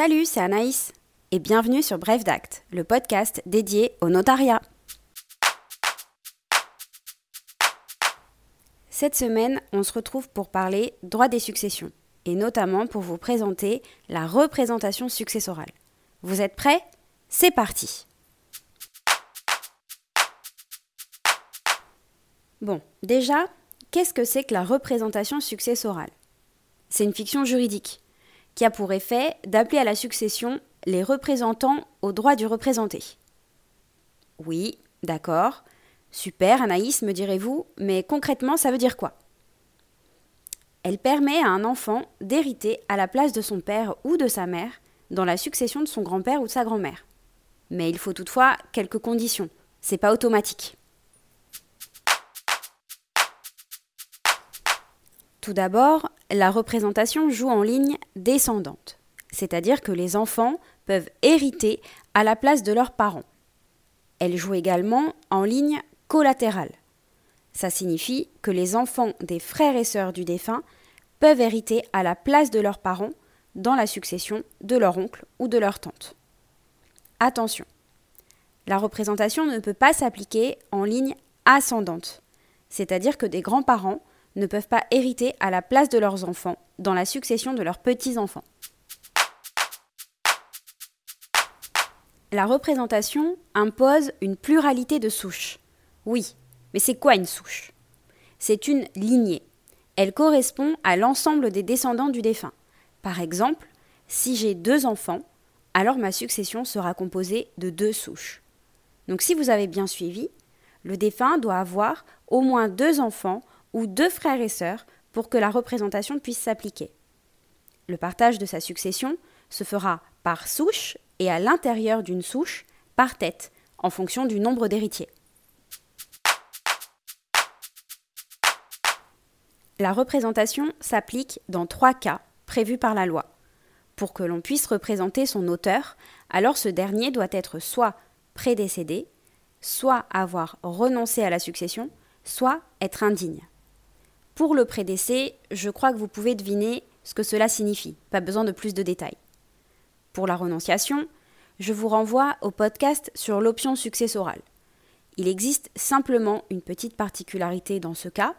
Salut, c'est Anaïs et bienvenue sur Bref d'Acte, le podcast dédié au notariat. Cette semaine, on se retrouve pour parler droit des successions et notamment pour vous présenter la représentation successorale. Vous êtes prêts? C'est parti Bon, déjà, qu'est-ce que c'est que la représentation successorale? C'est une fiction juridique qui a pour effet d'appeler à la succession les représentants au droit du représenté. Oui, d'accord. Super, Anaïs, me direz-vous, mais concrètement, ça veut dire quoi? Elle permet à un enfant d'hériter à la place de son père ou de sa mère dans la succession de son grand-père ou de sa grand-mère. Mais il faut toutefois quelques conditions. C'est pas automatique. Tout d'abord, la représentation joue en ligne descendante, c'est-à-dire que les enfants peuvent hériter à la place de leurs parents. Elle joue également en ligne collatérale. Ça signifie que les enfants des frères et sœurs du défunt peuvent hériter à la place de leurs parents dans la succession de leur oncle ou de leur tante. Attention, la représentation ne peut pas s'appliquer en ligne ascendante, c'est-à-dire que des grands-parents ne peuvent pas hériter à la place de leurs enfants dans la succession de leurs petits-enfants. La représentation impose une pluralité de souches. Oui, mais c'est quoi une souche? C'est une lignée. Elle correspond à l'ensemble des descendants du défunt. Par exemple, si j'ai deux enfants, alors ma succession sera composée de deux souches. Donc si vous avez bien suivi, le défunt doit avoir au moins deux enfants ou deux frères et sœurs pour que la représentation puisse s'appliquer. Le partage de sa succession se fera par souche et à l'intérieur d'une souche par tête, en fonction du nombre d'héritiers. La représentation s'applique dans trois cas prévus par la loi. Pour que l'on puisse représenter son auteur, alors ce dernier doit être soit prédécédé, soit avoir renoncé à la succession, soit être indigne. Pour le prédécès, je crois que vous pouvez deviner ce que cela signifie, pas besoin de plus de détails. Pour la renonciation, je vous renvoie au podcast sur l'option successorale. Il existe simplement une petite particularité dans ce cas,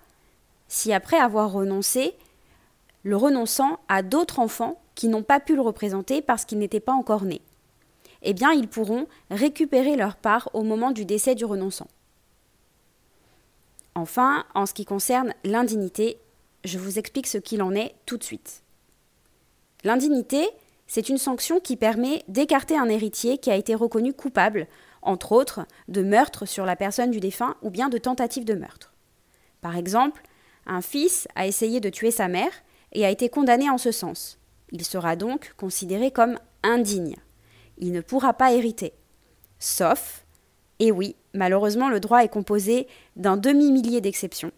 si après avoir renoncé, le renonçant a d'autres enfants qui n'ont pas pu le représenter parce qu'il n'était pas encore né, eh bien ils pourront récupérer leur part au moment du décès du renonçant. Enfin, en ce qui concerne l'indignité, je vous explique ce qu'il en est tout de suite. L'indignité, c'est une sanction qui permet d'écarter un héritier qui a été reconnu coupable, entre autres, de meurtre sur la personne du défunt ou bien de tentative de meurtre. Par exemple, un fils a essayé de tuer sa mère et a été condamné en ce sens. Il sera donc considéré comme indigne. Il ne pourra pas hériter. Sauf, et oui, Malheureusement, le droit est composé d'un demi-millier d'exceptions.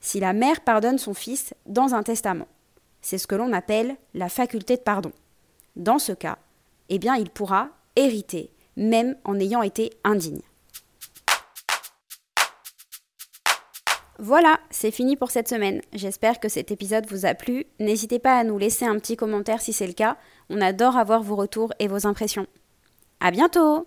Si la mère pardonne son fils dans un testament, c'est ce que l'on appelle la faculté de pardon. Dans ce cas, eh bien, il pourra hériter, même en ayant été indigne. Voilà, c'est fini pour cette semaine. J'espère que cet épisode vous a plu. N'hésitez pas à nous laisser un petit commentaire si c'est le cas. On adore avoir vos retours et vos impressions. À bientôt!